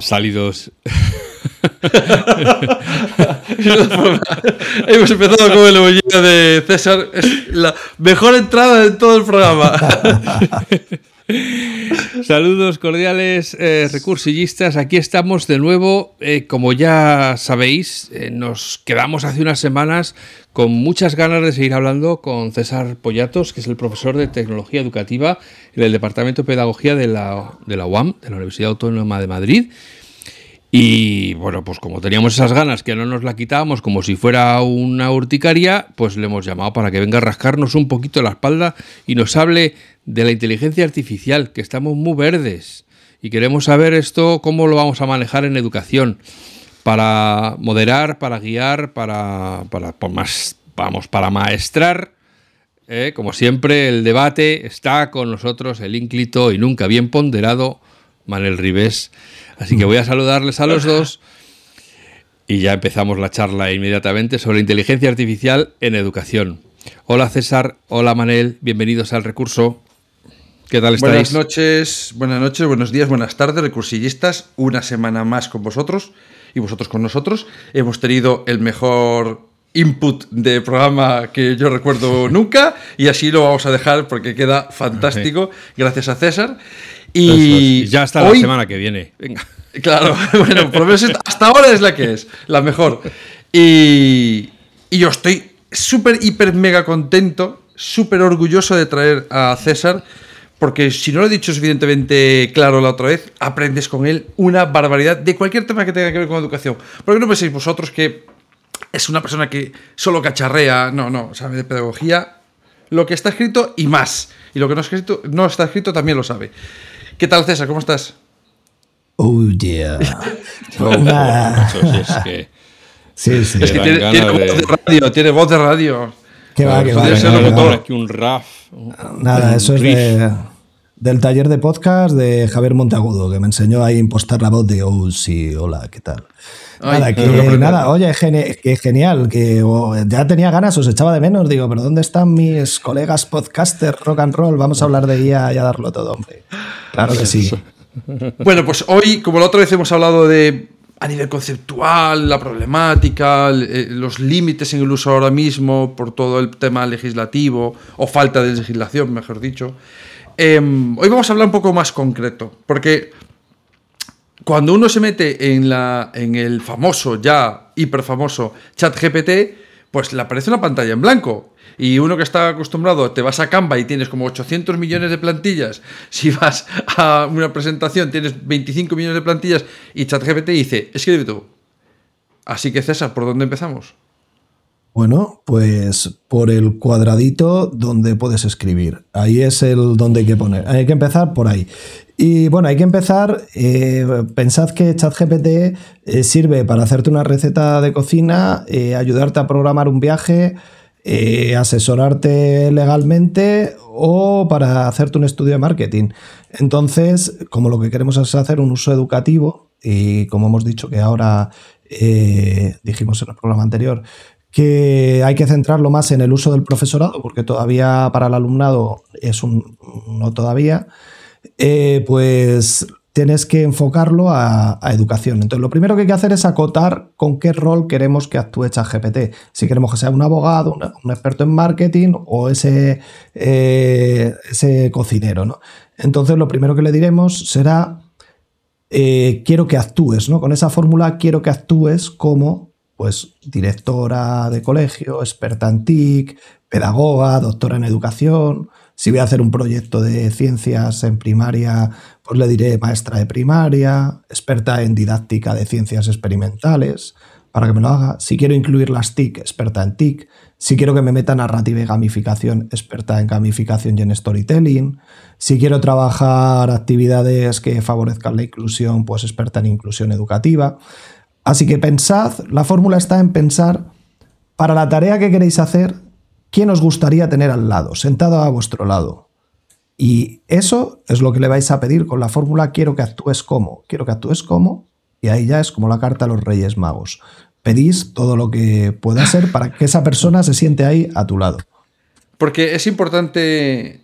Salidos. Hemos empezado con el emollillo de César. Es la mejor entrada de todo el programa. Saludos cordiales, eh, recursillistas. Aquí estamos de nuevo. Eh, como ya sabéis, eh, nos quedamos hace unas semanas con muchas ganas de seguir hablando con César Pollatos, que es el profesor de Tecnología Educativa en el Departamento de Pedagogía de la, de la UAM, de la Universidad Autónoma de Madrid. Y bueno, pues como teníamos esas ganas que no nos la quitábamos como si fuera una urticaria, pues le hemos llamado para que venga a rascarnos un poquito la espalda y nos hable de la inteligencia artificial, que estamos muy verdes y queremos saber esto, cómo lo vamos a manejar en educación, para moderar, para guiar, para, para más, vamos, para maestrar. ¿eh? Como siempre, el debate está con nosotros, el ínclito y nunca bien ponderado Manuel Ribés. Así que voy a saludarles a los dos y ya empezamos la charla inmediatamente sobre inteligencia artificial en educación. Hola César, hola Manel, bienvenidos al recurso. ¿Qué tal estáis? Buenas noches, buenas noches, buenos días, buenas tardes, recursillistas. Una semana más con vosotros y vosotros con nosotros. Hemos tenido el mejor input de programa que yo recuerdo nunca y así lo vamos a dejar porque queda fantástico. Gracias a César. Y ya hasta la semana que viene. Venga. Claro, bueno, hasta ahora es la que es, la mejor. Y, y yo estoy súper, hiper, mega contento, súper orgulloso de traer a César, porque si no lo he dicho suficientemente claro la otra vez, aprendes con él una barbaridad de cualquier tema que tenga que ver con educación. Porque no penséis vosotros que es una persona que solo cacharrea, no, no, sabe de pedagogía, lo que está escrito y más. Y lo que no, escrito, no está escrito también lo sabe. ¿Qué tal, César? ¿Cómo estás? Oh, yeah. es que, sí, sí. Es que tiene, voz de radio, tiene voz de radio. Que va, que va. Debe aquí un RAF. Nada, eso es de, del taller de podcast de Javier Monteagudo, que me enseñó a impostar la voz de, oh, sí, hola, ¿qué tal? nada, que, nada, oye, que genial, que oh, ya tenía ganas, os echaba de menos, digo, pero ¿dónde están mis colegas podcasters rock and roll? Vamos a hablar de guía y a darlo todo, hombre. Claro que sí. Bueno, pues hoy, como la otra vez hemos hablado de a nivel conceptual, la problemática, eh, los límites en el uso ahora mismo por todo el tema legislativo o falta de legislación, mejor dicho. Em, hoy vamos a hablar un poco más concreto, porque cuando uno se mete en, la, en el famoso, ya hiper famoso chat GPT, pues le aparece una pantalla en blanco. Y uno que está acostumbrado, te vas a Canva y tienes como 800 millones de plantillas. Si vas a una presentación, tienes 25 millones de plantillas y ChatGPT dice, escribe tú. Así que César, ¿por dónde empezamos? Bueno, pues por el cuadradito donde puedes escribir. Ahí es el donde hay que poner. Hay que empezar por ahí. Y bueno, hay que empezar. Eh, pensad que ChatGPT eh, sirve para hacerte una receta de cocina, eh, ayudarte a programar un viaje, asesorarte legalmente o para hacerte un estudio de marketing. Entonces, como lo que queremos es hacer un uso educativo, y como hemos dicho que ahora dijimos en el programa anterior, que hay que centrarlo más en el uso del profesorado, porque todavía para el alumnado es un no todavía, eh, pues tienes que enfocarlo a, educación. Entonces, lo primero que hay que hacer es acotar con qué rol queremos que actúe ChatGPT. Si queremos que sea un abogado, un experto en marketing o ese, eh, ese cocinero. ¿no? Entonces, lo primero que le diremos será, eh, quiero que actúes, ¿no? Con esa fórmula quiero que actúes como pues directora de colegio, experta en TIC, pedagoga, doctora en educación. Si voy a hacer un proyecto de ciencias en primaria, pues le diré maestra de primaria, experta en didáctica de ciencias experimentales. para que me lo haga. Si quiero incluir las TIC, experta en TIC. Si quiero que me meta narrativa y gamificación, experta en gamificación y en storytelling. Si quiero trabajar actividades que favorezcan la inclusión, pues experta en inclusión educativa. Así que pensad, la fórmula está en pensar para la tarea que queréis hacer, quién os gustaría tener al lado, sentado a vuestro lado. Y eso es lo que le vais a pedir con la fórmula quiero que actúes como. Quiero que actúes como y ahí ya es como la carta a los Reyes Magos. Pedís todo lo que pueda ser para que esa persona se siente ahí a tu lado. Porque es importante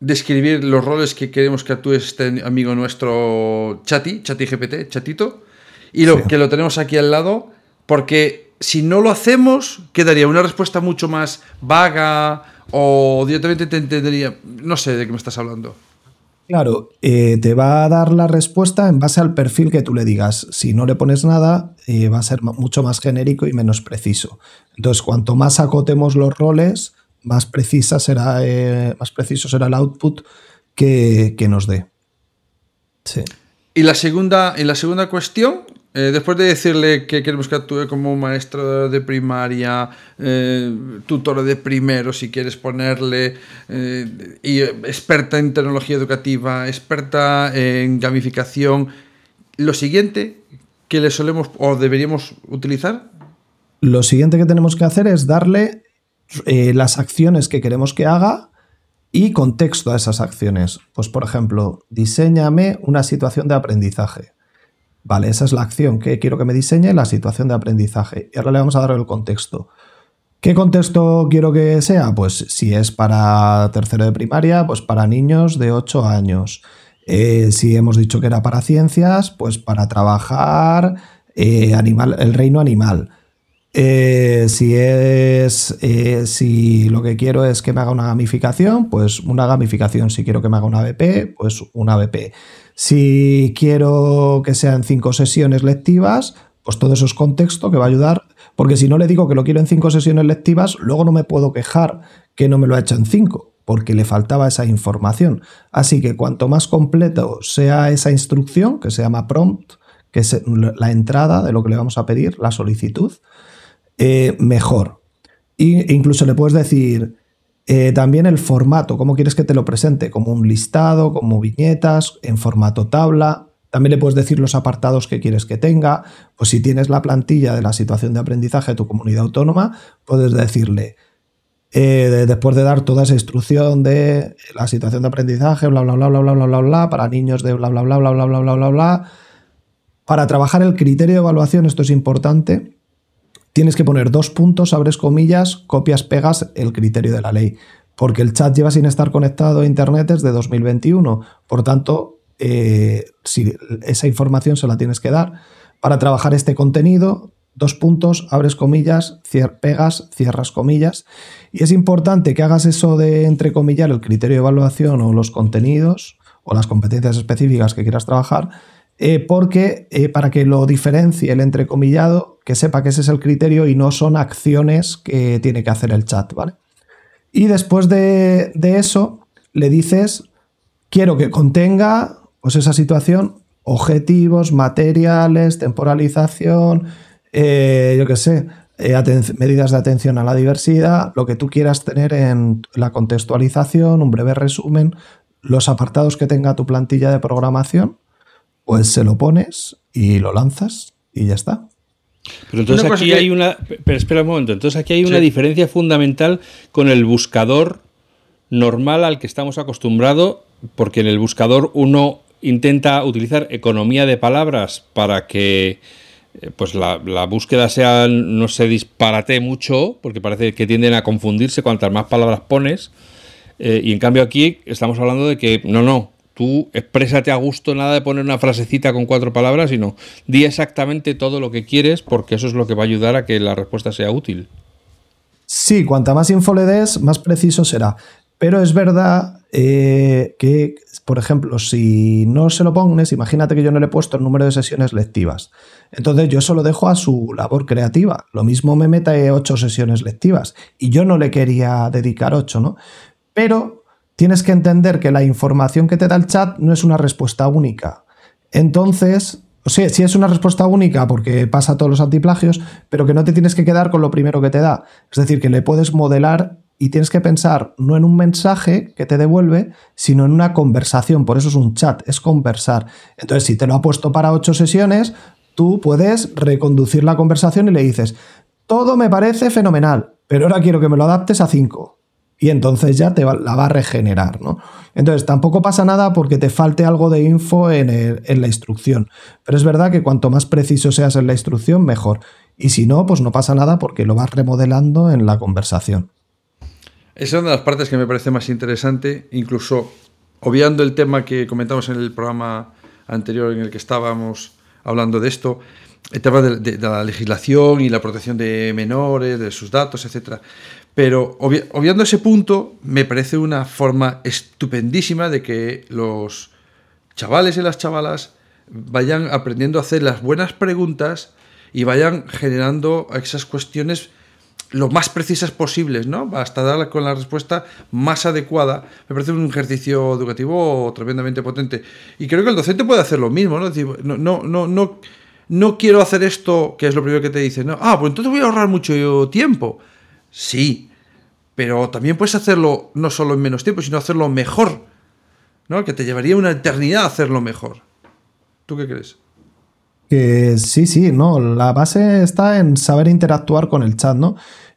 describir los roles que queremos que actúe este amigo nuestro Chati, Chati GPT, Chatito, y lo que lo tenemos aquí al lado, porque si no lo hacemos, quedaría una respuesta mucho más vaga o directamente te entendería. No sé de qué me estás hablando. Claro, eh, te va a dar la respuesta en base al perfil que tú le digas. Si no le pones nada, eh, va a ser mucho más genérico y menos preciso. Entonces, cuanto más acotemos los roles, más, precisa será, eh, más preciso será el output que, nos dé. Sí. Y la segunda, y la segunda cuestión eh, después de decirle que queremos que actúe como maestro de primaria, eh, tutor de primero, si quieres ponerle, eh, y experta en tecnología educativa, experta en gamificación, lo siguiente que le solemos o deberíamos utilizar. Lo siguiente que tenemos que hacer es darle las acciones que queremos que haga y contexto a esas acciones. Pues, por ejemplo, diseñame una situación de aprendizaje Vale, esa es la acción que quiero que me diseñe, la situación de aprendizaje. Y ahora le vamos a dar el contexto. ¿Qué contexto quiero que sea? Pues si es para tercero de primaria, pues para niños de 8 años. Eh, si hemos dicho que era para ciencias, pues para trabajar eh, animal, el reino animal. Eh, si es si lo que quiero es que me haga una gamificación, pues una gamificación. Si quiero que me haga una BP, pues una BP. Si quiero que sean cinco sesiones lectivas, pues todo eso es contexto que va a ayudar, porque si no le digo que lo quiero en cinco sesiones lectivas, luego no me puedo quejar que no me lo ha hecho en cinco, porque le faltaba esa información. Así que cuanto más completo sea esa instrucción, que se llama prompt, que es la entrada de lo que le vamos a pedir, la solicitud, eh, mejor. E incluso le puedes decir, eh, también el formato, cómo quieres que te lo presente, como un listado, como viñetas, en formato tabla. También le puedes decir los apartados que quieres que tenga. Pues si tienes la plantilla de la situación de aprendizaje de tu comunidad autónoma, puedes decirle, eh, después de dar toda esa instrucción de la situación de aprendizaje, bla, bla, bla, bla, bla, bla, bla, bla, para niños de bla, bla, bla, bla, bla, bla, bla, bla, bla, para trabajar el criterio de evaluación, esto es importante, tienes que poner dos puntos, abres comillas, copias, pegas el criterio de la ley. Porque el chat lleva sin estar conectado a Internet desde 2021. Por tanto, eh, si esa información se la tienes que dar. Para trabajar este contenido, dos puntos, abres comillas, pegas, cierras comillas. Y es importante que hagas eso de entrecomillar el criterio de evaluación o los contenidos o las competencias específicas que quieras trabajar eh, porque eh, para que lo diferencie el entrecomillado, que sepa que ese es el criterio y no son acciones que tiene que hacer el chat, ¿vale? Y después de, eso, le dices, quiero que contenga, pues esa situación, objetivos, materiales, temporalización, eh, yo qué sé, medidas de atención a la diversidad, lo que tú quieras tener en la contextualización, un breve resumen, los apartados que tenga tu plantilla de programación pues se lo pones y lo lanzas y ya está. Pero entonces aquí hay una. Pero espera un momento. Entonces aquí hay una diferencia fundamental con el buscador normal al que estamos acostumbrados, porque en el buscador uno intenta utilizar economía de palabras para que eh, pues la, búsqueda sea no se disparate mucho, porque parece que tienden a confundirse cuantas más palabras pones. Eh, y en cambio aquí estamos hablando de que no, no, tú exprésate a gusto, nada de poner una frasecita con cuatro palabras, sino di exactamente todo lo que quieres, porque eso es lo que va a ayudar a que la respuesta sea útil. Sí, cuanta más info le des, más preciso será. Pero es verdad eh, que, por ejemplo, si no se lo pones, imagínate que yo no le he puesto el número de sesiones lectivas. Entonces yo eso lo dejo a su labor creativa. Lo mismo me meta ocho sesiones lectivas y yo no le quería dedicar ocho, ¿no? Pero tienes que entender que la información que te da el chat no es una respuesta única. Entonces, O sea, si es una respuesta única porque pasa todos los antiplagios, pero que no te tienes que quedar con lo primero que te da. Es decir, que le puedes modelar y tienes que pensar no en un mensaje que te devuelve, sino en una conversación. Por eso es un chat, es conversar. Entonces, si te lo ha puesto para ocho sesiones, tú puedes reconducir la conversación y le dices, todo me parece fenomenal, pero ahora quiero que me lo adaptes a cinco y entonces ya te la va a regenerar, ¿no? Entonces tampoco pasa nada porque te falte algo de info en, la instrucción, pero es verdad que cuanto más preciso seas en la instrucción, mejor. Y si no, pues no pasa nada porque lo vas remodelando en la conversación. Esa es una de las partes que me parece más interesante, incluso obviando el tema que comentamos en el programa anterior en el que estábamos hablando de esto, el tema de, la legislación y la protección de menores, de sus datos, etc. Pero obviando ese punto, me parece una forma estupendísima de que los chavales y las chavalas vayan aprendiendo a hacer las buenas preguntas y vayan generando esas cuestiones lo más precisas posibles, ¿no? Hasta dar con la respuesta más adecuada. Me parece un ejercicio educativo tremendamente potente. Y creo que el docente puede hacer lo mismo, ¿no? no, no, no, no, quiero hacer esto, que es lo primero que te dicen. Ah, pues entonces voy a ahorrar mucho tiempo. Sí, pero también puedes hacerlo no solo en menos tiempo, sino hacerlo mejor, ¿no? Que te llevaría una eternidad hacerlo mejor. ¿Tú qué crees? Que sí, sí, no, la base está en saber interactuar con el chat, ¿no?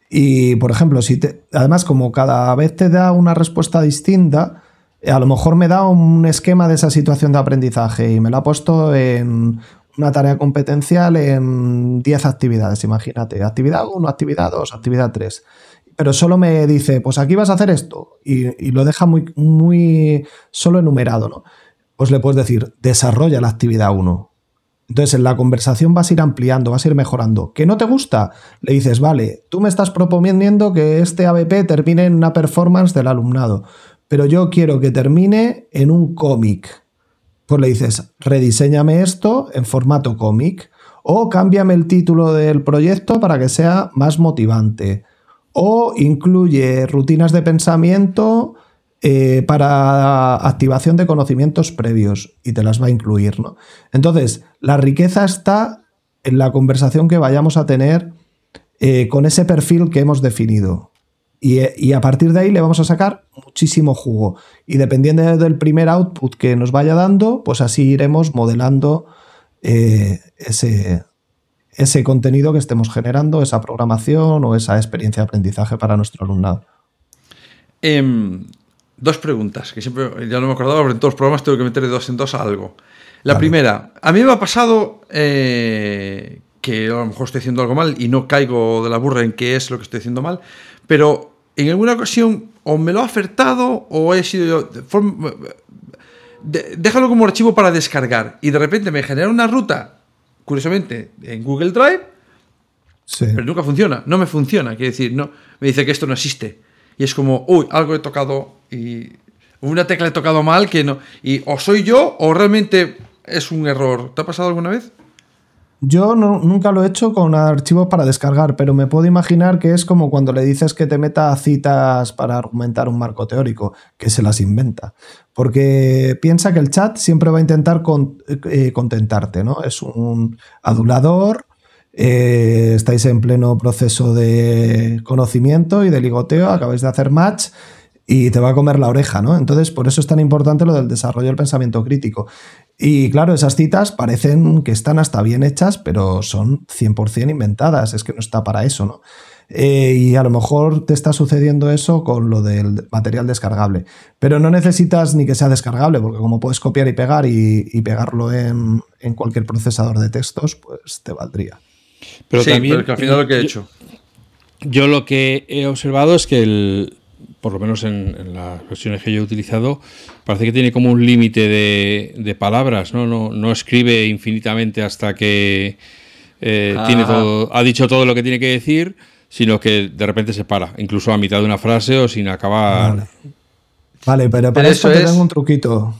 Y, por ejemplo, si te, además, como cada vez te da una respuesta distinta, a lo mejor me da un esquema de esa situación de aprendizaje y me lo ha puesto en una tarea competencial en 10 actividades, imagínate. Actividad 1, actividad 2, actividad 3. Pero solo me dice, pues aquí vas a hacer esto. Y, lo deja muy, muy solo enumerado, ¿no? Pues le puedes decir, desarrolla la actividad 1 entonces, en la conversación vas a ir ampliando, vas a ir mejorando. ¿Que no te gusta? Le dices, vale, tú me estás proponiendo que este ABP termine en una performance del alumnado, pero yo quiero que termine en un cómic. Pues le dices, rediseñame esto en formato cómic, o cámbiame el título del proyecto para que sea más motivante, o incluye rutinas de pensamiento eh, para activación de conocimientos previos y te las va a incluir. ¿no? Entonces, la riqueza está en la conversación que vayamos a tener eh, con ese perfil que hemos definido. Y, a partir de ahí le vamos a sacar muchísimo jugo. Y dependiendo del primer output que nos vaya dando, pues así iremos modelando eh, ese, ese contenido que estemos generando, esa programación o esa experiencia de aprendizaje para nuestro alumnado. Em, dos preguntas, que siempre, ya no me acordaba, pero en todos los programas tengo que meter de dos en dos a algo. La primera, a mí me ha pasado eh, que a lo mejor estoy haciendo algo mal y no caigo de la burra en qué es lo que estoy haciendo mal, pero en alguna ocasión o me lo ha ofertado o he sido yo... déjalo como archivo para descargar y de repente me genera una ruta, curiosamente, en Google Drive, pero nunca funciona, no me funciona, quiere decir, no, me dice que esto no existe. Y es como, uy, algo he tocado y una tecla he tocado mal que no. Y o soy yo o realmente es un error. ¿Te ha pasado alguna vez? Yo nunca lo he hecho con archivos para descargar, pero me puedo imaginar que es como cuando le dices que te meta citas para argumentar un marco teórico, que se las inventa. Porque piensa que el chat siempre va a intentar eh, contentarte, ¿no? Es un adulador, eh, estáis en pleno proceso de conocimiento y de ligoteo, acabáis de hacer match y te va a comer la oreja, ¿no? Entonces, por eso es tan importante lo del desarrollo del pensamiento crítico. Y claro, esas citas parecen que están hasta bien hechas, pero son 100% inventadas, es que no está para eso, ¿no? Eh, y a lo mejor te está sucediendo eso con lo del material descargable. Pero no necesitas ni que sea descargable, porque como puedes copiar y pegar y, pegarlo en, cualquier procesador de textos, pues te valdría. Pero también, al final lo que he hecho. Yo lo que he observado es que el, por lo menos en, las versiones que yo he utilizado, parece que tiene como un límite de, palabras, ¿no? ¿no? escribe infinitamente hasta que eh, tiene todo, ha dicho todo lo que tiene que decir, sino que de repente se para, incluso a mitad de una frase o sin acabar. Vale, pero para eso, te tengo un truquito.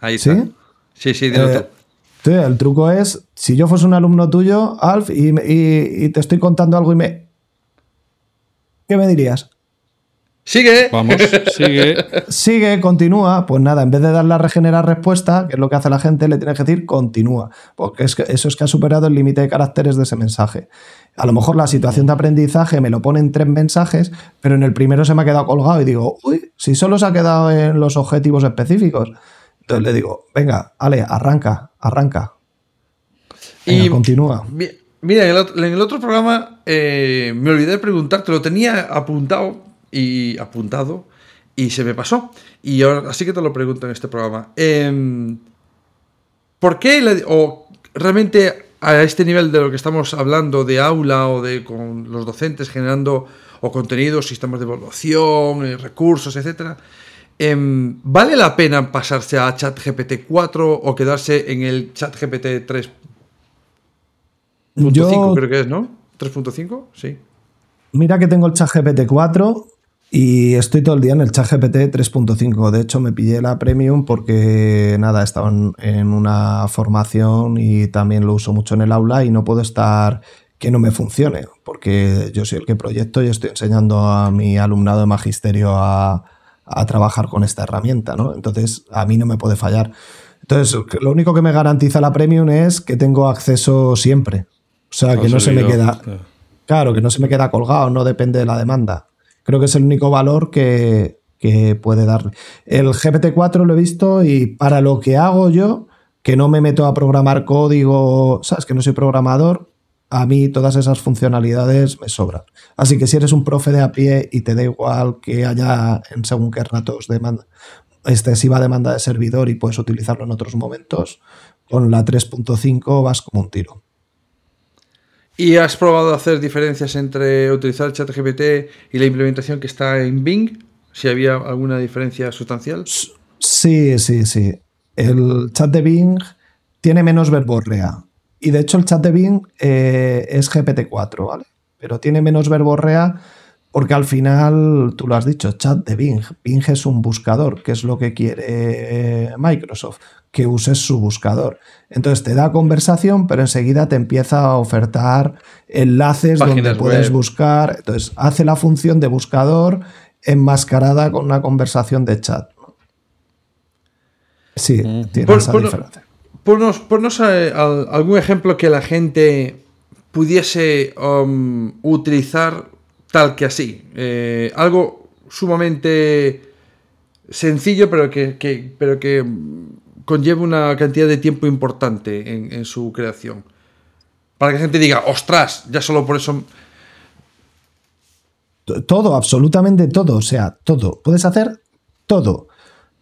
Ahí está. ¿Sí? Sí, sí, eh, el truco es, si yo fuese un alumno tuyo, Alf, y, y te estoy contando algo y me... ¿Qué me dirías? Sigue. Vamos, sigue. Sigue, continúa. Pues nada, en vez de darle a regenerar respuesta, que es lo que hace la gente, le tienes que decir continúa. Porque es que eso es que ha superado el límite de caracteres de ese mensaje. A lo mejor la situación de aprendizaje me lo pone en tres mensajes, pero en el primero se me ha quedado colgado y digo, uy, si solo se ha quedado en los objetivos específicos. Entonces le digo, venga, Ale, arranca, arranca. Venga, Y- continúa. Mi- Mira, en el otro, en el otro programa eh, me olvidé de preguntarte, lo tenía apuntado y apuntado y se me pasó. Y ahora, así que te lo pregunto en este programa. Em, ¿Por qué o realmente a este nivel de lo que estamos hablando de aula o de con los docentes generando o contenidos, sistemas de evaluación, eh, recursos, etcétera? em, ¿Vale la pena pasarse a ChatGPT 4 o quedarse en el ChatGPT 3 Yo, 3.5 creo que es, ¿no? 3.5, sí. mira que tengo el chat GPT 4 y estoy todo el día en el chat GPT 3.5. De hecho, me pillé la premium porque, nada, estaba en, una formación y también lo uso mucho en el aula y no puedo estar que no me funcione, porque yo soy el que proyecto y estoy enseñando a mi alumnado de magisterio a, a trabajar con esta herramienta, ¿no? Entonces, a mí no me puede fallar. Entonces, lo único que me garantiza la premium es que tengo acceso siempre. O sea, que Al no se me queda... Claro, que no se me queda colgado, no depende de la demanda. Creo que es el único valor que, que puede darle. El GPT-4 lo he visto y para lo que hago yo, que no me meto a programar código, sabes que no soy programador, a mí todas esas funcionalidades me sobran. Así que si eres un profe de a pie y te da igual que haya en según qué ratos demanda, excesiva demanda de servidor y puedes utilizarlo en otros momentos, con la 3.5 vas como un tiro. ¿Y has probado hacer diferencias entre utilizar ChatGPT y la implementación que está en Bing? Si había alguna diferencia sustancial. Sí, sí, sí. El chat de Bing tiene menos verborrea. Y de hecho el chat de Bing eh, es GPT-4, ¿vale? Pero tiene menos verborrea porque al final, tú lo has dicho, chat de Bing. Bing es un buscador, que es lo que quiere eh, Microsoft, que uses su buscador. Entonces te da conversación, pero enseguida te empieza a ofertar enlaces donde Páginas puedes web. buscar. Entonces hace la función de buscador enmascarada con una conversación de chat. Sí, tiene Pon- esa diferencia. Ponnos, ponnos, al- algún ejemplo que la gente pudiese um, utilizar tal que así. Eh, algo sumamente sencillo, pero que, pero que conlleva una cantidad de tiempo importante en, su creación. Para que la gente diga, ostras, ya solo por eso. Todo, absolutamente todo. O sea, todo. Puedes hacer todo.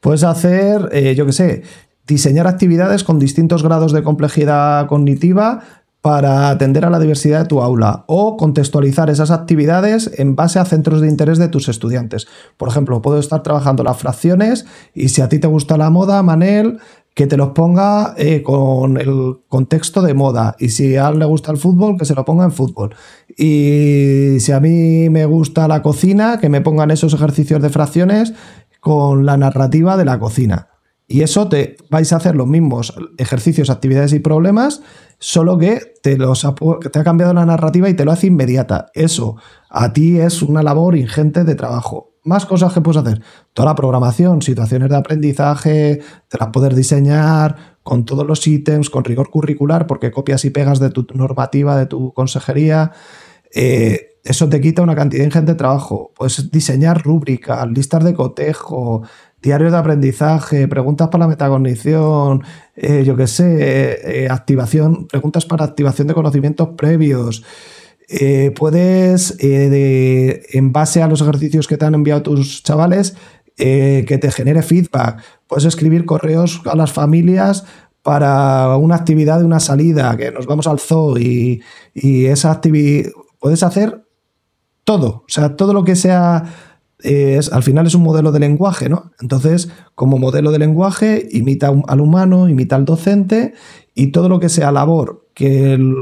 Puedes hacer, eh, yo qué sé, diseñar actividades con distintos grados de complejidad cognitiva para atender a la diversidad de tu aula o contextualizar esas actividades en base a centros de interés de tus estudiantes. Por ejemplo, puedo estar trabajando las fracciones y si a ti te gusta la moda, Manel, que te los ponga eh, con el contexto de moda. Y si a él le gusta el fútbol, que se lo ponga en fútbol. Y si a mí me gusta la cocina, que me pongan esos ejercicios de fracciones con la narrativa de la cocina. Y eso te vais a hacer los mismos ejercicios, actividades y problemas, solo que te, los ha, te ha cambiado la narrativa y te lo hace inmediata. Eso a ti es una labor ingente de trabajo. Más cosas que puedes hacer. Toda la programación, situaciones de aprendizaje, te las puedes diseñar con todos los ítems, con rigor curricular, porque copias y pegas de tu normativa, de tu consejería. Eh, eso te quita una cantidad ingente de trabajo. Puedes diseñar rúbricas, listas de cotejo, diarios de aprendizaje, preguntas para la metacognición, eh, yo qué sé, eh, eh, activación, preguntas para activación de conocimientos previos. Puedes, de- en base a los ejercicios que te han enviado tus chavales, que te genere feedback. Puedes escribir correos a las familias para una actividad de una salida, que nos vamos al zoo y, y esa actividad... Puedes hacer todo, o sea, todo lo que sea, es, al final es un modelo de lenguaje, ¿no? Entonces, como modelo de lenguaje, imita al humano, imita al docente, y todo lo que sea labor que el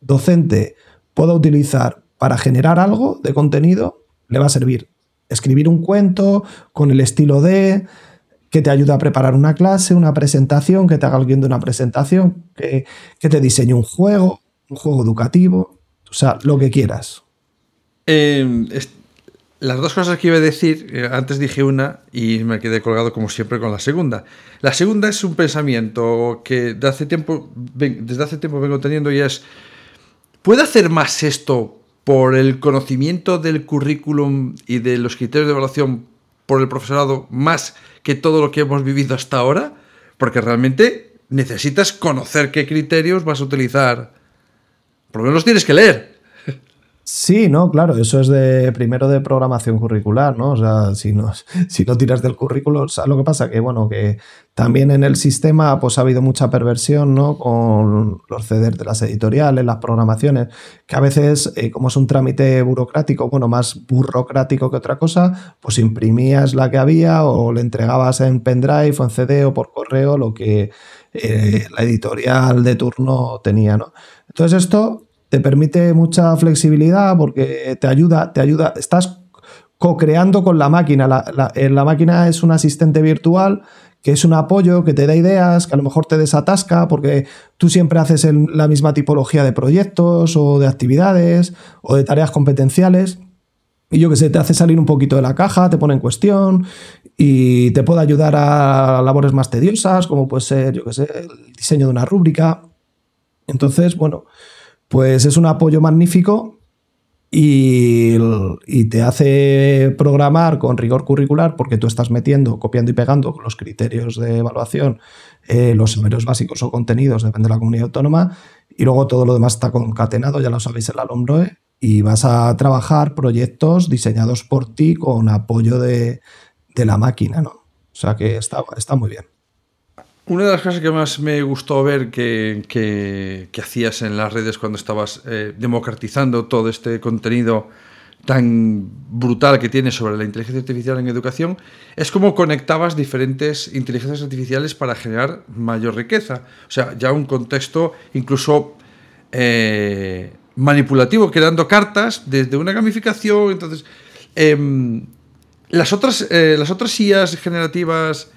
docente pueda utilizar para generar algo de contenido, le va a servir. Escribir un cuento con el estilo de que te ayude a preparar una clase, una presentación, que te haga alguien de una presentación, que, que te diseñe un juego, un juego educativo, o sea, lo que quieras. Es- las dos cosas que iba a decir, eh, antes dije una y me quedé colgado como siempre con la segunda. La segunda es un pensamiento que hace tiempo, desde hace tiempo vengo teniendo y es, ¿puede hacer más esto por el conocimiento del currículum y de los criterios de evaluación por el profesorado más que todo lo que hemos vivido hasta ahora? Porque realmente necesitas conocer qué criterios vas a utilizar. Por lo menos tienes que leer. Sí, no, claro, eso es de primero de programación curricular, ¿no? O sea, si no, si no tiras del currículo, o lo que pasa que, bueno, que también en el sistema pues ha habido mucha perversión, ¿no? Con los CDs de las editoriales, las programaciones, que a veces, eh, como es un trámite burocrático, bueno, más burocrático que otra cosa, pues imprimías la que había o le entregabas en pendrive o en CD o por correo lo que eh, la editorial de turno tenía, ¿no? Entonces esto te permite mucha flexibilidad porque te ayuda, te ayuda, estás co-creando con la máquina. La, eh, la, máquina es un asistente virtual que es un apoyo, que te da ideas, que a lo mejor te desatasca porque tú siempre haces la misma tipología de proyectos o de actividades o de tareas competenciales. Y yo que sé, te hace salir un poquito de la caja, te pone en cuestión y te puede ayudar a labores más tediosas, como puede ser, yo que sé, el diseño de una rúbrica. Entonces, bueno, pues es un apoyo magnífico y, te hace programar con rigor curricular porque tú estás metiendo, copiando y pegando los criterios de evaluación, eh, los números básicos o contenidos, depende de la comunidad autónoma, y luego todo lo demás está concatenado, ya lo sabéis, el Alumnoe, y vas a trabajar proyectos diseñados por ti con apoyo de, la máquina, ¿no? O sea que está muy bien. Una de las cosas que más me gustó ver que, hacías en las redes cuando estabas eh, democratizando todo este contenido tan brutal que tienes sobre la inteligencia artificial en educación es cómo conectabas diferentes inteligencias artificiales para generar mayor riqueza. O sea, ya un contexto incluso eh, manipulativo, creando cartas desde una gamificación. Entonces, em, las, otras, eh, las otras IAs generativas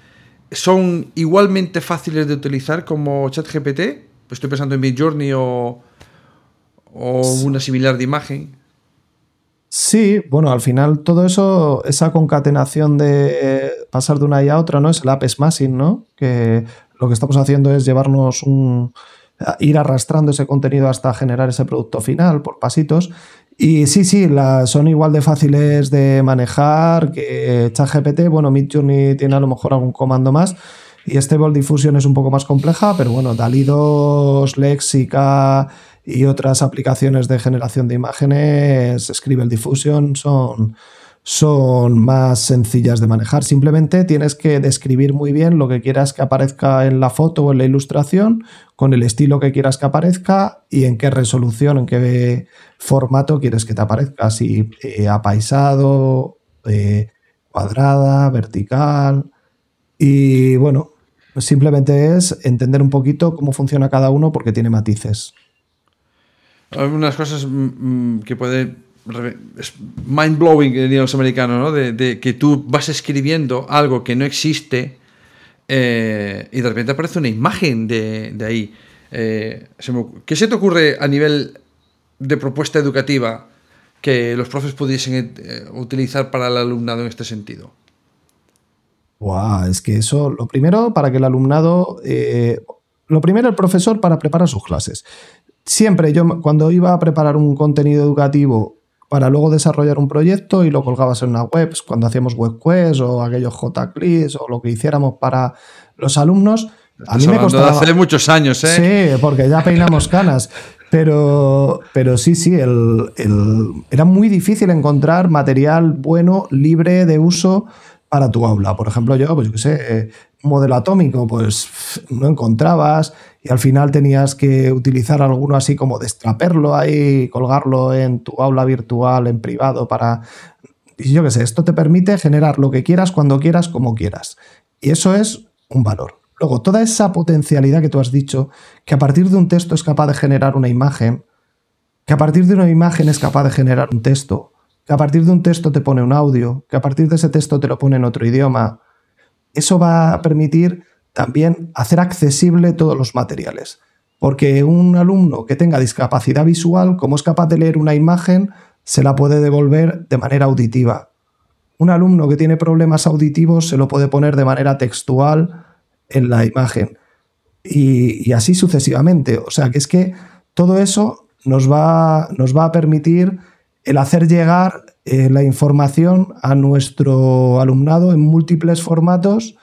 son igualmente fáciles de utilizar como ChatGPT. Estoy pensando en Midjourney o, o una similar de imagen. Sí, bueno, al final todo eso, esa concatenación de pasar de una y a otra, ¿no? Es el app smashing, ¿no? Que lo que estamos haciendo es llevarnos un. ir arrastrando ese contenido hasta generar ese producto final por pasitos. Y sí, sí, son igual de fáciles de manejar que ChatGPT. Bueno, Midjourney tiene a lo mejor algún comando más. Y Stable Diffusion es un poco más compleja, pero bueno, DALI 2, Lexica y otras aplicaciones de generación de imágenes, Scribble Diffusion, son, son más sencillas de manejar. Simplemente tienes que describir muy bien lo que quieras que aparezca en la foto o en la ilustración, con el estilo que quieras que aparezca y en qué resolución, en qué formato quieres que te aparezca, si eh, apaisado, eh, cuadrada, vertical. Y bueno, simplemente es entender un poquito cómo funciona cada uno porque tiene matices. Algunas cosas mm, mm, que puede es mind blowing los americanos, ¿no? De, que tú vas escribiendo algo que no existe eh, y de repente aparece una imagen de, ahí. Eh, ¿Qué se te ocurre a nivel de propuesta educativa que los profes pudiesen eh, utilizar para el alumnado en este sentido? Wow, es que eso, lo primero, para que el alumnado, lo primero el profesor para preparar sus clases. Siempre yo, cuando iba a preparar un contenido educativo para luego desarrollar un proyecto y lo colgabas en una web, cuando hacíamos webquest o aquellos JCLIS o lo que hiciéramos para los alumnos. A mí me costaba. hace muchos años, ¿eh? Sí, porque ya peinamos canas. Pero, pero sí, sí, el, era muy difícil encontrar material bueno, libre de uso para tu aula. Por ejemplo, yo, pues yo qué sé, eh, modelo atómico, pues no encontrabas y al final tenías que utilizar alguno así como destraperlo ahí, colgarlo en tu aula virtual, en privado, para... Yo qué sé, esto te permite generar lo que quieras, cuando quieras, como quieras. Y eso es un valor. Luego, toda esa potencialidad que tú has dicho, que a partir de un texto es capaz de generar una imagen, que a partir de una imagen es capaz de generar un texto, que a partir de un texto te pone un audio, que a partir de ese texto te lo pone en otro idioma. Eso va a permitir también hacer accesible todos los materiales. Porque un alumno que tenga discapacidad visual, como es capaz de leer una imagen, se la puede devolver de manera auditiva. un alumno que tiene problemas auditivos se lo puede poner de manera textual en la imagen. Y, así sucesivamente. O sea que es que todo eso nos va, nos va a permitir el hacer llegar eh, la información a nuestro alumnado en múltiples formatos.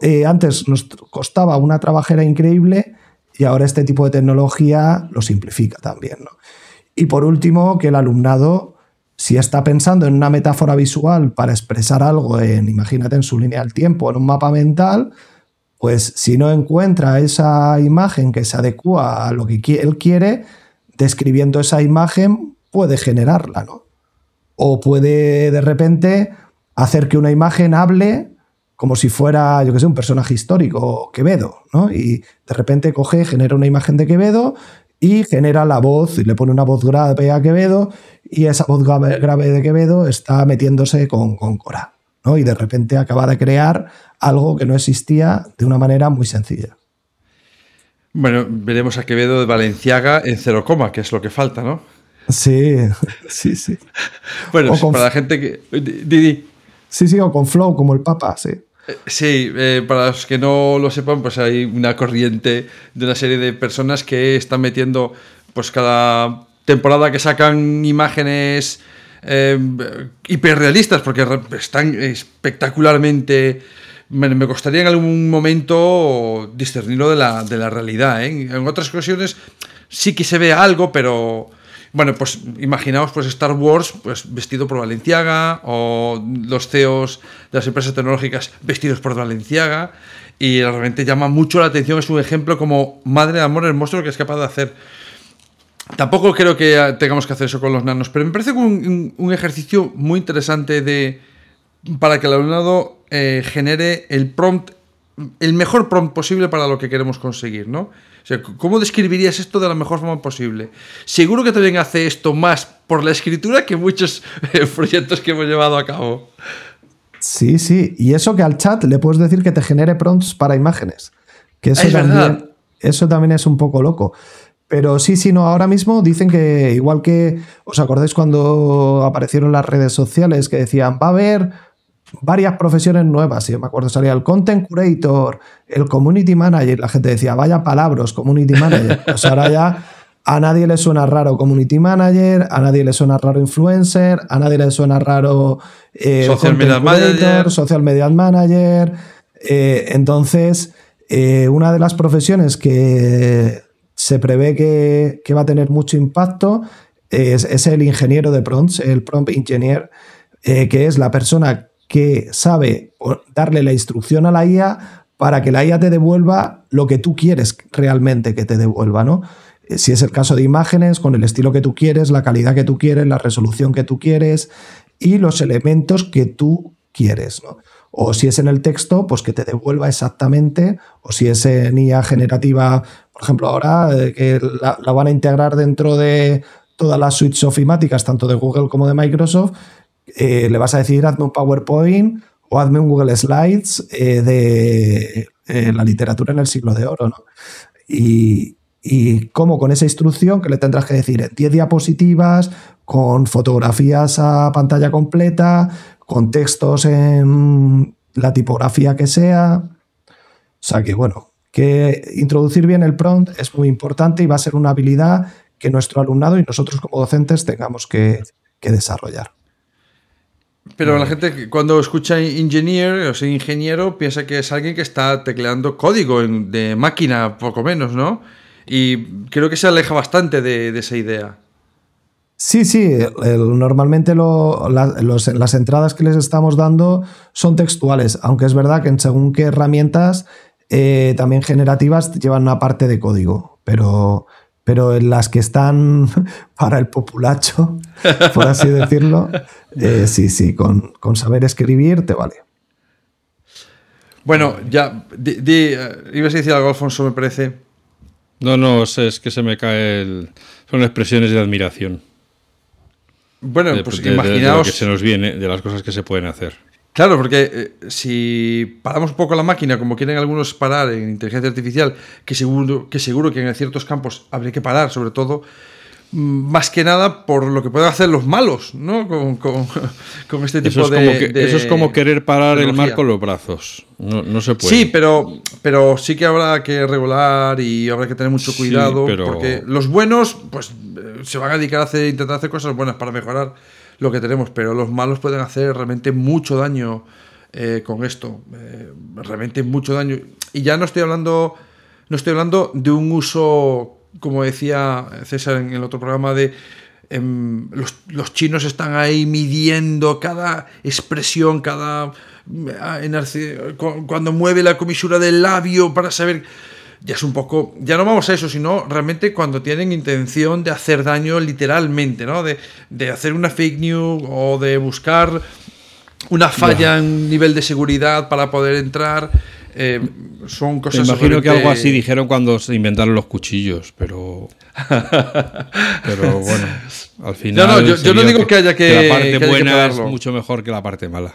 Eh, antes nos costaba una trabajera increíble y ahora este tipo de tecnología lo simplifica también. Y por último, que el alumnado, si está pensando en una metáfora visual para expresar algo en, imagínate, en su línea del tiempo, en un mapa mental, pues si no encuentra esa imagen que se adecua a lo que él quiere, describiendo esa imagen puede generarla, ¿no? O puede de repente hacer que una imagen hable como si fuera, yo que sé, un personaje histórico, Quevedo, ¿no? Y de repente coge, genera una imagen de Quevedo y genera la voz, y le pone una voz grave a Quevedo, y esa voz grave de Quevedo está metiéndose con, con Cora, ¿no? Y de repente acaba de crear algo que no existía de una manera muy sencilla. Bueno, veremos a Quevedo de Valenciaga en cero coma, que es lo que falta, ¿no? Sí, sí, sí. bueno, para la gente que. Didi. Sí, sí, o con Flow, como el Papa, sí. Sí, eh, para los que no lo sepan, pues hay una corriente de una serie de personas que están metiendo, pues cada temporada que sacan imágenes eh, hiperrealistas, porque están espectacularmente... Me, me, costaría en algún momento discernirlo de la, de la realidad. ¿eh? En otras ocasiones sí que se ve algo, pero bueno, pues imaginaos pues Star Wars pues vestido por Valenciaga o los CEOs de las empresas tecnológicas vestidos por Valenciaga y realmente llama mucho la atención, es un ejemplo como madre de amor el monstruo que es capaz de hacer. Tampoco creo que tengamos que hacer eso con los nanos, pero me parece un, ejercicio muy interesante de para que el alumnado eh, genere el prompt, el mejor prompt posible para lo que queremos conseguir, ¿no? ¿cómo describirías esto de la mejor forma posible? Seguro que también hace esto más por la escritura que muchos eh, proyectos que hemos llevado a cabo. Sí, sí. Y eso que al chat le puedes decir que te genere prompts para imágenes. Que eso, también, eso también es un poco loco. Pero sí, sí, no, ahora mismo dicen que igual que, ¿os acordáis cuando aparecieron las redes sociales que decían, va a haber varias profesiones nuevas. Yo me acuerdo, salía el content curator, el community manager. La gente decía, vaya palabras, community manager. Pues ahora ya a nadie le suena raro community manager, a nadie le suena raro influencer, a nadie le suena raro eh, social, media manager. social media manager. Eh, entonces, eh, una de las profesiones que se prevé que, va a tener mucho impacto es, es, el ingeniero de prompts, el prompt engineer, que es la persona que sabe darle la instrucción a la IA para que la IA te devuelva lo que tú quieres realmente que te devuelva, ¿no? Eh, si es el caso de imágenes, con el estilo que tú quieres, la calidad que tú quieres, la resolución que tú quieres y los elementos que tú quieres, ¿no? O si es en el texto, pues que te devuelva exactamente, o si es en IA generativa, por ejemplo, ahora eh, que la, la, van a integrar dentro de todas las suites ofimáticas, tanto de Google como de Microsoft, eh, le vas a decir hazme un PowerPoint o hazme un Google Slides eh, de eh, la literatura en el siglo de oro. ¿no? Y, y cómo con esa instrucción que le tendrás que decir en 10 diapositivas, con fotografías a pantalla completa, con textos en la tipografía que sea. O sea que bueno, que introducir bien el prompt es muy importante y va a ser una habilidad que nuestro alumnado y nosotros como docentes tengamos que desarrollar. Pero la gente cuando escucha engineer o sea, ingeniero piensa que es alguien que está tecleando código de máquina, poco menos, ¿no? Y creo que se aleja bastante de, esa idea. Sí, sí, normalmente las entradas que les estamos dando son textuales, aunque es verdad que en según qué herramientas eh, también generativas llevan una parte de código, pero, pero en las que están para el populacho, por así decirlo, eh, sí, sí, con, saber escribir te vale. Bueno, ya, eh, ibas a decir algo, Alfonso, me parece. No, no, es que se me cae el... Son expresiones de admiración. Bueno, pues imaginaos... lo que se nos viene, de las cosas que se pueden hacer. Claro, porque eh, si paramos un poco la máquina, como quieren algunos parar en inteligencia artificial, que seguro, que seguro que en ciertos campos habría que parar, sobre todo, más que nada por lo que pueden hacer los malos, ¿no? Con, con, este tipo eso de, que, Eso es como querer parar el mar con los brazos. No, no, se puede. Sí, pero, pero sí que habrá que regular y habrá que tener mucho cuidado. Porque los buenos, pues, eh, se van a dedicar a hacer, intentar hacer cosas buenas para mejorar lo que tenemos, pero los malos pueden hacer realmente mucho daño eh, con esto. Eh, realmente mucho daño. Y ya no estoy hablando. No estoy hablando de un uso como decía César en el otro programa, de em, los, chinos están ahí midiendo cada expresión, cada eh, cuando mueve la comisura del labio para saber. Ya es un poco. Ya no vamos a eso, sino realmente cuando tienen intención de hacer daño literalmente, ¿no? De, hacer una fake news o de buscar una falla en nivel de seguridad para poder entrar. Eh, son cosas. Me imagino que algo así dijeron cuando se inventaron los cuchillos, pero. pero bueno, al final. No, no, yo, no digo que, haya que. la parte buena es mucho mejor que la parte mala.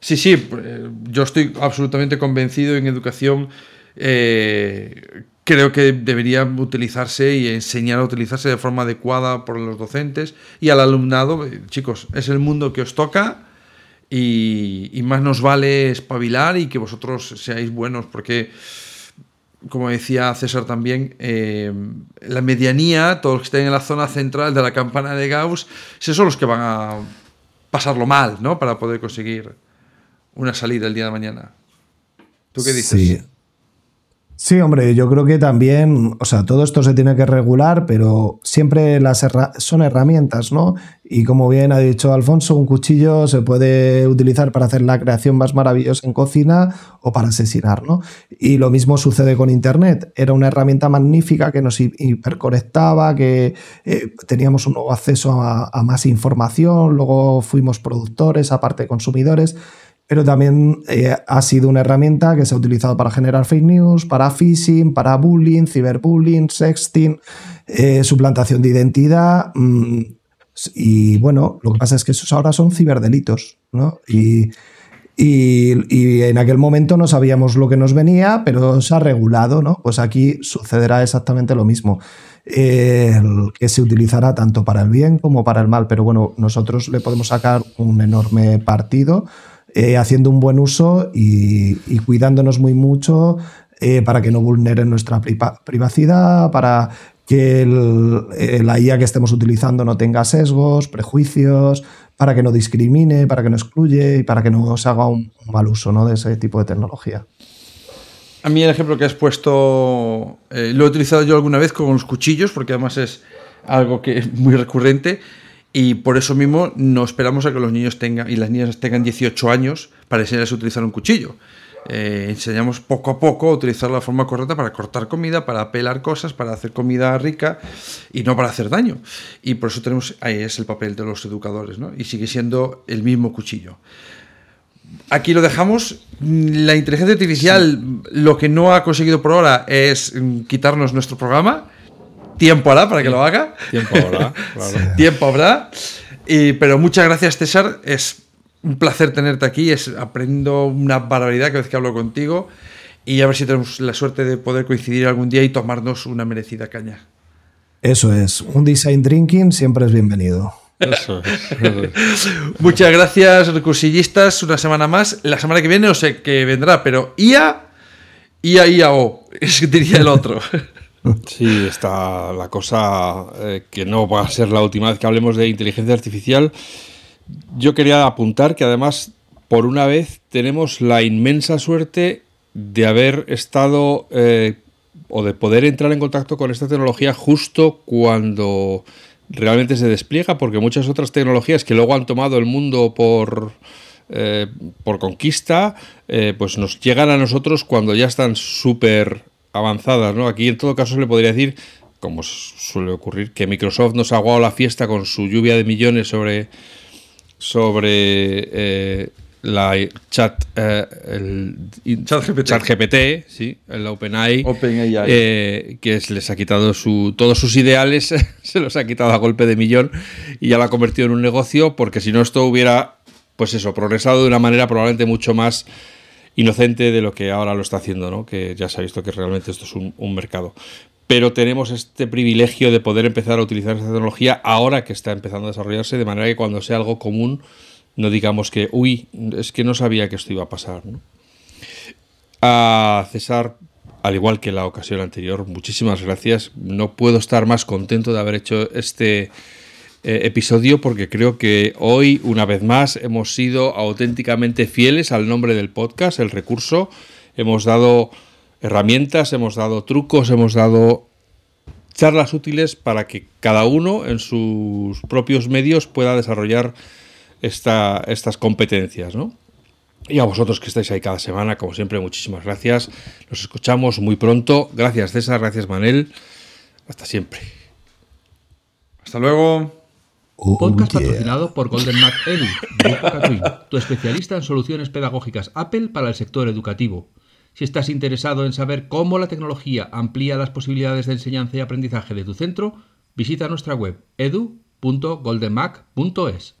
Sí, sí, eh, yo estoy absolutamente convencido en educación. Eh, creo que debería utilizarse y enseñar a utilizarse de forma adecuada por los docentes y al alumnado. Chicos, es el mundo que os toca y, más nos vale espabilar y que vosotros seáis buenos, porque, como decía César también, eh, la medianía, todos los que estén en la zona central de la campana de Gauss, esos son los que van a pasarlo mal, ¿no? Para poder conseguir una salida el día de mañana. ¿Tú qué dices? Sí. Sí, hombre, yo creo que también, o sea, todo esto se tiene que regular, pero siempre las son herramientas, ¿no? Y como bien ha dicho Alfonso, un cuchillo se puede utilizar para hacer la creación más maravillosa en cocina o para asesinar, ¿no? Y lo mismo sucede con Internet. Era una herramienta magnífica que nos hiperconectaba, que eh, teníamos un nuevo acceso a, a más información, luego fuimos productores, aparte consumidores pero también eh, ha sido una herramienta que se ha utilizado para generar fake news, para phishing, para bullying, ciberbullying, sexting, eh, suplantación de identidad. Mm, y bueno, lo que pasa es que esos ahora son ciberdelitos, ¿no? Y, y, en aquel momento no sabíamos lo que nos venía, pero se ha regulado, ¿no? Pues aquí sucederá exactamente lo mismo. que se utilizará tanto para el bien como para el mal, pero bueno, nosotros le podemos sacar un enorme partido eh, haciendo un buen uso y, cuidándonos muy mucho eh, para que no vulneren nuestra privacidad, para que eh, la IA que estemos utilizando no tenga sesgos, prejuicios, para que no discrimine, para que no excluye y para que no se haga un, mal uso ¿no? de ese tipo de tecnología. A mí el ejemplo que has puesto lo he utilizado yo alguna vez con los cuchillos, porque además es algo que es muy recurrente. Y por eso mismo no esperamos a que los niños tengan y las niñas tengan 18 años para enseñarles a utilizar un cuchillo. Eh, enseñamos poco a poco a utilizar la forma correcta para cortar comida, para pelar cosas, para hacer comida rica y no para hacer daño. Y por eso tenemos, ahí es el papel de los educadores, ¿no? Y sigue siendo el mismo cuchillo. Aquí lo dejamos. La inteligencia artificial lo que no ha conseguido por ahora es mm, quitarnos nuestro programa Tiempo hará para que lo haga. Tiempo habrá, claro. Tiempo habrá. pero muchas gracias, César. Es un placer tenerte aquí. Es, aprendo una barbaridad cada vez que hablo contigo. Y a ver si tenemos la suerte de poder coincidir algún día y tomarnos una merecida caña. Eso es. Un design drinking siempre es bienvenido. Eso Muchas gracias, recursillistas. Una semana más. La semana que viene no sé qué vendrá, pero IA, IA, IA, O. Es diría el otro. Sí, está la cosa eh, que no va a ser la última vez que hablemos de inteligencia artificial. Yo quería apuntar que además, por una vez, tenemos la inmensa suerte de haber estado eh, o de poder entrar en contacto con esta tecnología justo cuando realmente se despliega, porque muchas otras tecnologías que luego han tomado el mundo por, eh, por conquista, pues nos llegan a nosotros cuando ya están súper avanzadas, ¿no? Aquí en todo caso se le podría decir, como suele ocurrir, que Microsoft nos ha aguado la fiesta con su lluvia de millones sobre, sobre eh, la chat, eh, el, chat GPT. sí, el OpenAI, Open eh, que les ha quitado su, todos sus ideales, se los ha quitado a golpe de millón y ya lo ha convertido en un negocio, porque si no esto hubiera, pues eso, progresado de una manera probablemente mucho más inocente de lo que ahora lo está haciendo, ¿no? que ya se ha visto que realmente esto es un, mercado. pero tenemos este privilegio de poder empezar a utilizar esta tecnología ahora que está empezando a desarrollarse, de manera que cuando sea algo común no digamos que, uy, es que no sabía que esto iba a pasar. A César, al igual que la ocasión anterior, muchísimas gracias. No puedo estar más contento de haber hecho este eh, episodio porque creo que hoy, una vez más, hemos sido auténticamente fieles al nombre del podcast, el recurso. Hemos dado herramientas, hemos dado trucos, hemos dado charlas útiles para que cada uno en sus propios medios pueda desarrollar esta, estas competencias, ¿no? Y a vosotros que estáis ahí cada semana, como siempre, muchísimas gracias. Nos escuchamos muy pronto. Gracias César, gracias Manel. Hasta siempre. Hasta luego. Podcast patrocinado por Golden Mac Edu, tu especialista en soluciones pedagógicas Apple para el sector educativo. Si estás interesado en saber cómo la tecnología amplía las posibilidades de enseñanza y aprendizaje de tu centro, visita nuestra web edu.goldenmac.es.